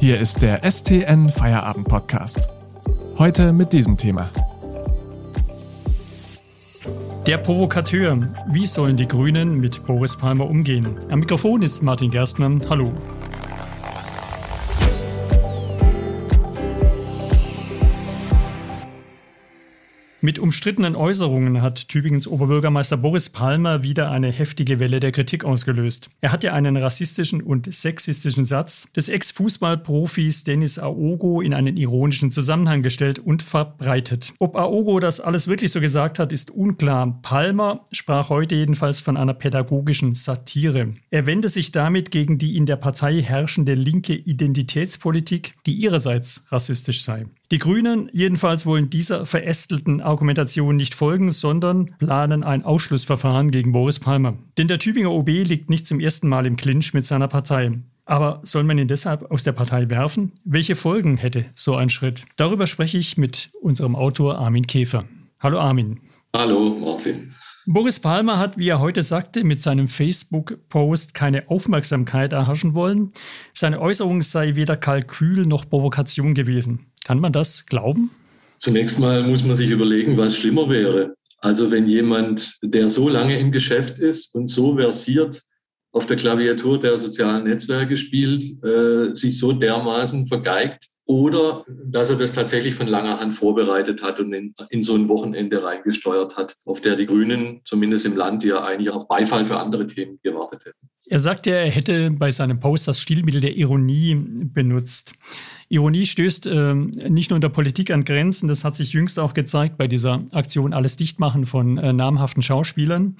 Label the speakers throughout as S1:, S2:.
S1: Hier ist der STN Feierabend Podcast. Heute mit diesem Thema.
S2: Der Provokateur. Wie sollen die Grünen mit Boris Palmer umgehen? Am Mikrofon ist Martin Gerstner. Hallo. Mit umstrittenen Äußerungen hat Tübingens Oberbürgermeister Boris Palmer wieder eine heftige Welle der Kritik ausgelöst. Er hat ja einen rassistischen und sexistischen Satz des Ex-Fußballprofis Dennis Aogo in einen ironischen Zusammenhang gestellt und verbreitet. Ob Aogo das alles wirklich so gesagt hat, ist unklar. Palmer sprach heute jedenfalls von einer pädagogischen Satire. Er wende sich damit gegen die in der Partei herrschende linke Identitätspolitik, die ihrerseits rassistisch sei. Die Grünen jedenfalls wollen dieser verästelten Argumentation nicht folgen, sondern planen ein Ausschlussverfahren gegen Boris Palmer. Denn der Tübinger OB liegt nicht zum ersten Mal im Clinch mit seiner Partei. Aber soll man ihn deshalb aus der Partei werfen? Welche Folgen hätte so ein Schritt? Darüber spreche ich mit unserem Autor Armin Käfer. Hallo Armin.
S3: Hallo Martin.
S2: Boris Palmer hat, wie er heute sagte, mit seinem Facebook-Post keine Aufmerksamkeit erhaschen wollen. Seine Äußerung sei weder Kalkül noch Provokation gewesen. Kann man das glauben?
S3: Zunächst mal muss man sich überlegen, was schlimmer wäre. Also wenn jemand, der so lange im Geschäft ist und so versiert auf der Klaviatur der sozialen Netzwerke spielt, äh, sich so dermaßen vergeigt, oder dass er das tatsächlich von langer Hand vorbereitet hat und in, in, so ein Wochenende reingesteuert hat, auf der die Grünen, zumindest im Land, ja eigentlich auf Beifall für andere Themen gewartet hätten.
S2: Er sagte, er hätte bei seinem Post das Stilmittel der Ironie benutzt. Ironie stößt äh, nicht nur in der Politik an Grenzen, das hat sich jüngst auch gezeigt bei dieser Aktion Alles Dichtmachen von äh, namhaften Schauspielern.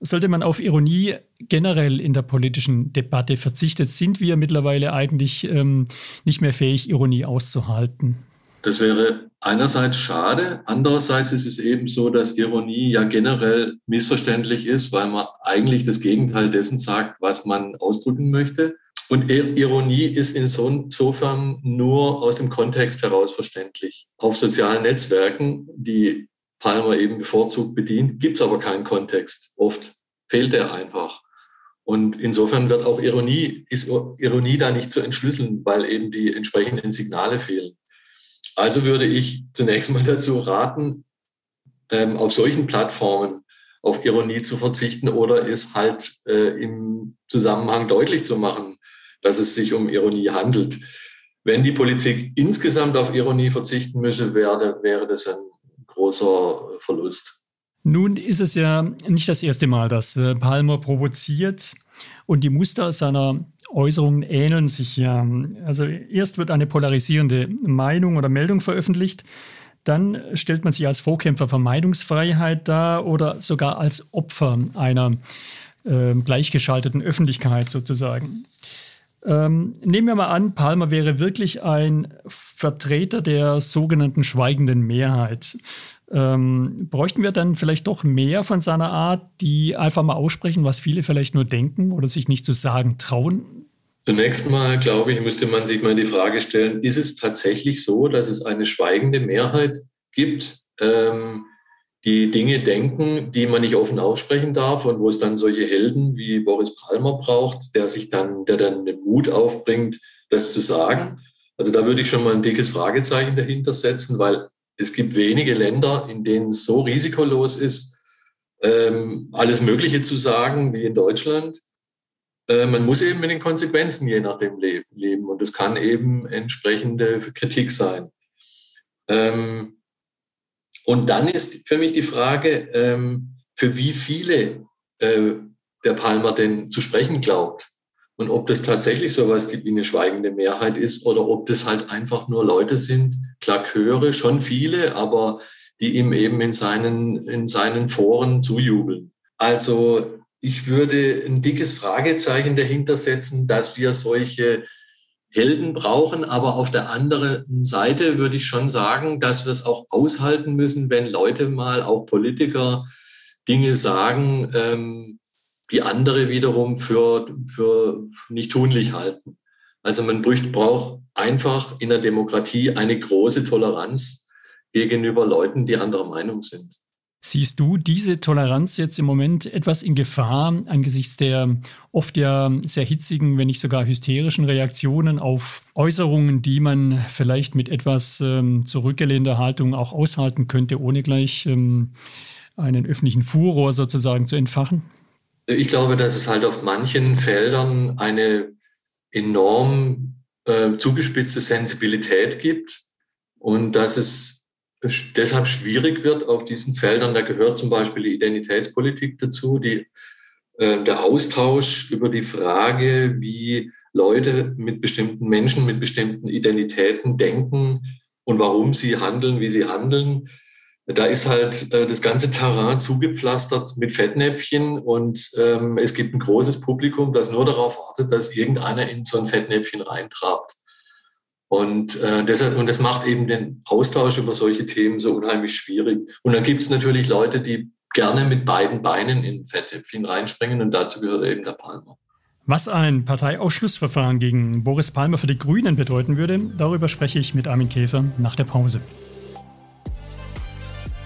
S2: Sollte man auf Ironie generell in der politischen Debatte verzichtet, sind wir mittlerweile eigentlich ähm, nicht mehr fähig, Ironie auszuhalten.
S3: Das wäre einerseits schade, andererseits ist es eben so, dass Ironie ja generell missverständlich ist, weil man eigentlich das Gegenteil dessen sagt, was man ausdrücken möchte. Und Ironie ist insofern nur aus dem Kontext heraus verständlich. Auf sozialen Netzwerken, die Palmer eben bevorzugt bedient, gibt es aber keinen Kontext. Oft fehlt er einfach. Und insofern wird auch Ironie, ist Ironie da nicht zu entschlüsseln, weil eben die entsprechenden Signale fehlen. Also würde ich zunächst mal dazu raten, ähm, auf solchen Plattformen auf Ironie zu verzichten oder es halt äh, im Zusammenhang deutlich zu machen, dass es sich um Ironie handelt. Wenn die Politik insgesamt auf Ironie verzichten müsse, wäre, wäre das ein großer Verlust.
S2: Nun ist es ja nicht das erste Mal, dass äh, Palmer provoziert und die Muster seiner Äußerungen ähneln sich ja. Also erst wird eine polarisierende Meinung oder Meldung veröffentlicht, dann stellt man sich als Vorkämpfer für Meinungsfreiheit dar oder sogar als Opfer einer äh, gleichgeschalteten Öffentlichkeit sozusagen. Ähm, nehmen wir mal an, Palmer wäre wirklich ein Vertreter der sogenannten schweigenden Mehrheit. Ähm, bräuchten wir dann vielleicht doch mehr von seiner Art, die einfach mal aussprechen, was viele vielleicht nur denken oder sich nicht zu sagen trauen?
S3: Zunächst mal, glaube ich, müsste man sich mal die Frage stellen, ist es tatsächlich so, dass es eine schweigende Mehrheit gibt, ähm, die Dinge denken, die man nicht offen aussprechen darf und wo es dann solche Helden wie Boris Palmer braucht, der sich dann, der dann den Mut aufbringt, das zu sagen. Also da würde ich schon mal ein dickes Fragezeichen dahinter setzen, weil es gibt wenige Länder, in denen es so risikolos ist, ähm, alles Mögliche zu sagen wie in Deutschland. Äh, man muss eben mit den Konsequenzen je nachdem leben und es kann eben entsprechende Kritik sein. Ähm, und dann ist für mich die Frage, ähm, für wie viele äh, der Palmer denn zu sprechen glaubt. Und ob das tatsächlich so was wie eine schweigende Mehrheit ist oder ob das halt einfach nur Leute sind, Klaköre, schon viele, aber die ihm eben in seinen, in seinen Foren zujubeln. Also ich würde ein dickes Fragezeichen dahinter setzen, dass wir solche Helden brauchen. Aber auf der anderen Seite würde ich schon sagen, dass wir es auch aushalten müssen, wenn Leute mal, auch Politiker, Dinge sagen, ähm, die andere wiederum für, für nicht tunlich halten. Also man braucht einfach in der Demokratie eine große Toleranz gegenüber Leuten, die anderer Meinung sind.
S2: Siehst du diese Toleranz jetzt im Moment etwas in Gefahr angesichts der oft ja sehr hitzigen, wenn nicht sogar hysterischen Reaktionen auf Äußerungen, die man vielleicht mit etwas ähm, zurückgelehnter Haltung auch aushalten könnte, ohne gleich ähm, einen öffentlichen Furor sozusagen zu entfachen?
S3: Ich glaube, dass es halt auf manchen Feldern eine enorm äh, zugespitzte Sensibilität gibt und dass es deshalb schwierig wird auf diesen Feldern. Da gehört zum Beispiel die Identitätspolitik dazu, die, äh, der Austausch über die Frage, wie Leute mit bestimmten Menschen, mit bestimmten Identitäten denken und warum sie handeln, wie sie handeln. Da ist halt äh, das ganze Terrain zugepflastert mit Fettnäpfchen und ähm, es gibt ein großes Publikum, das nur darauf wartet, dass irgendeiner in so ein Fettnäpfchen reintrabt. Und, äh, deshalb, und das macht eben den Austausch über solche Themen so unheimlich schwierig. Und dann gibt es natürlich Leute, die gerne mit beiden Beinen in Fettnäpfchen reinspringen und dazu gehört eben der Palmer.
S2: Was ein Parteiausschlussverfahren gegen Boris Palmer für die Grünen bedeuten würde, darüber spreche ich mit Armin Käfer nach der Pause.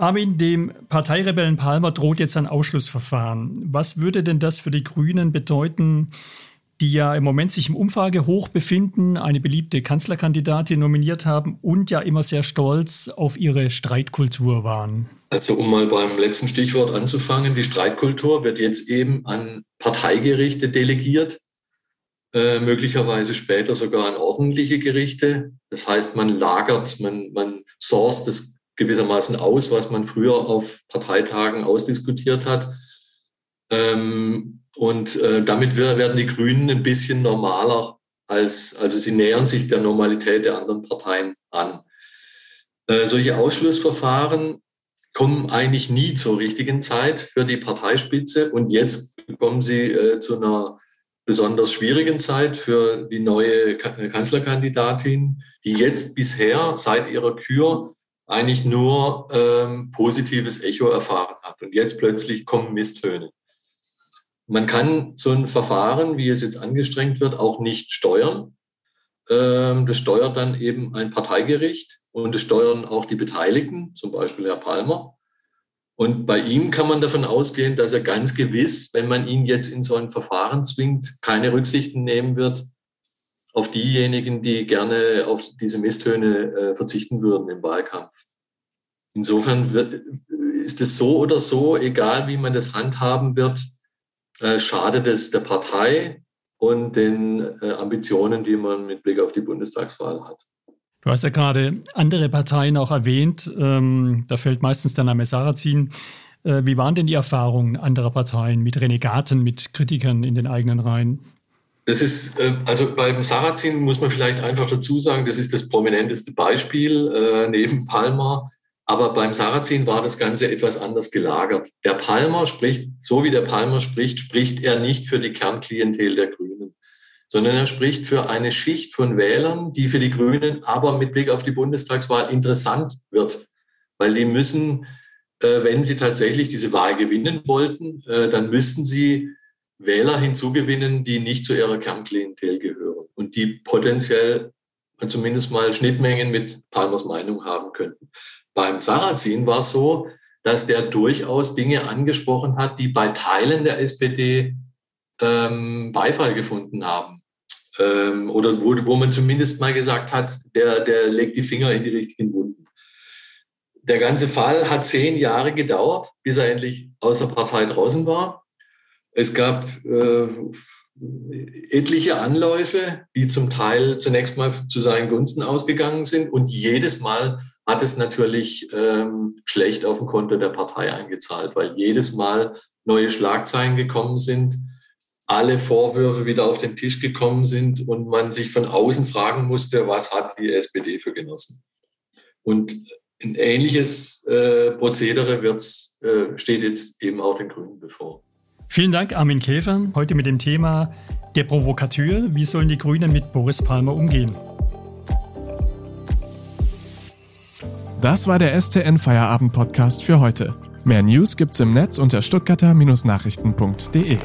S2: Armin, dem Parteirebellen Palmer droht jetzt ein Ausschlussverfahren. Was würde denn das für die Grünen bedeuten, die ja im Moment sich im Umfrage hoch befinden, eine beliebte Kanzlerkandidatin nominiert haben und ja immer sehr stolz auf ihre Streitkultur waren.
S3: Also um mal beim letzten Stichwort anzufangen, die Streitkultur wird jetzt eben an Parteigerichte delegiert, äh, möglicherweise später sogar an ordentliche Gerichte. Das heißt, man lagert, man, man sourced das gewissermaßen aus, was man früher auf Parteitagen ausdiskutiert hat. Ähm, und äh, damit werden die Grünen ein bisschen normaler als, also sie nähern sich der Normalität der anderen Parteien an. Äh, solche Ausschlussverfahren kommen eigentlich nie zur richtigen Zeit für die Parteispitze und jetzt kommen sie äh, zu einer besonders schwierigen Zeit für die neue Kanzlerkandidatin, die jetzt bisher seit ihrer Kür eigentlich nur ähm, positives Echo erfahren hat. Und jetzt plötzlich kommen Misstöne. Man kann so ein Verfahren, wie es jetzt angestrengt wird, auch nicht steuern. Ähm, das steuert dann eben ein Parteigericht und es steuern auch die Beteiligten, zum Beispiel Herr Palmer. Und bei ihm kann man davon ausgehen, dass er ganz gewiss, wenn man ihn jetzt in so ein Verfahren zwingt, keine Rücksichten nehmen wird auf diejenigen, die gerne auf diese Misstöne äh, verzichten würden im Wahlkampf. Insofern wird, ist es so oder so, egal wie man das handhaben wird, äh, schadet es der Partei und den äh, Ambitionen, die man mit Blick auf die Bundestagswahl hat.
S2: Du hast ja gerade andere Parteien auch erwähnt. Ähm, da fällt meistens der Name Sarrazin. Äh, wie waren denn die Erfahrungen anderer Parteien mit Renegaten, mit Kritikern in den eigenen Reihen?
S3: Das ist, äh, also beim Sarrazin muss man vielleicht einfach dazu sagen, das ist das prominenteste Beispiel äh, neben Palmer aber beim Sarrazin war das Ganze etwas anders gelagert. Der Palmer spricht, so wie der Palmer spricht, spricht er nicht für die Kernklientel der Grünen, sondern er spricht für eine Schicht von Wählern, die für die Grünen aber mit Blick auf die Bundestagswahl interessant wird. Weil die müssen, äh, wenn sie tatsächlich diese Wahl gewinnen wollten, dann müssten sie Wähler hinzugewinnen, die nicht zu ihrer Kernklientel gehören und die potenziell zumindest mal Schnittmengen mit Palmers Meinung haben könnten. Beim Sarrazin war es so, dass der durchaus Dinge angesprochen hat, die bei Teilen der SPD ähm, Beifall gefunden haben. Ähm, oder wo, wo man zumindest mal gesagt hat, der, der legt die Finger in die richtigen Wunden. Der ganze Fall hat zehn Jahre gedauert, bis er endlich aus der Partei draußen war. Es gab äh, etliche Anläufe, die zum Teil zunächst mal zu seinen Gunsten ausgegangen sind. Und jedes Mal hat es natürlich ähm, schlecht auf dem Konto der Partei eingezahlt, weil jedes Mal neue Schlagzeilen gekommen sind, alle Vorwürfe wieder auf den Tisch gekommen sind und man sich von außen fragen musste, was hat die SPD für Genossen? Und ein ähnliches äh, Prozedere äh, steht jetzt eben auch den Grünen bevor.
S2: Vielen Dank, Armin Käfer, heute mit dem Thema Der Provokateur. Wie sollen die Grünen mit Boris Palmer umgehen?
S1: Das war der STN Feierabend Podcast für heute. Mehr News gibt's im Netz unter stuttgarter-nachrichten.de.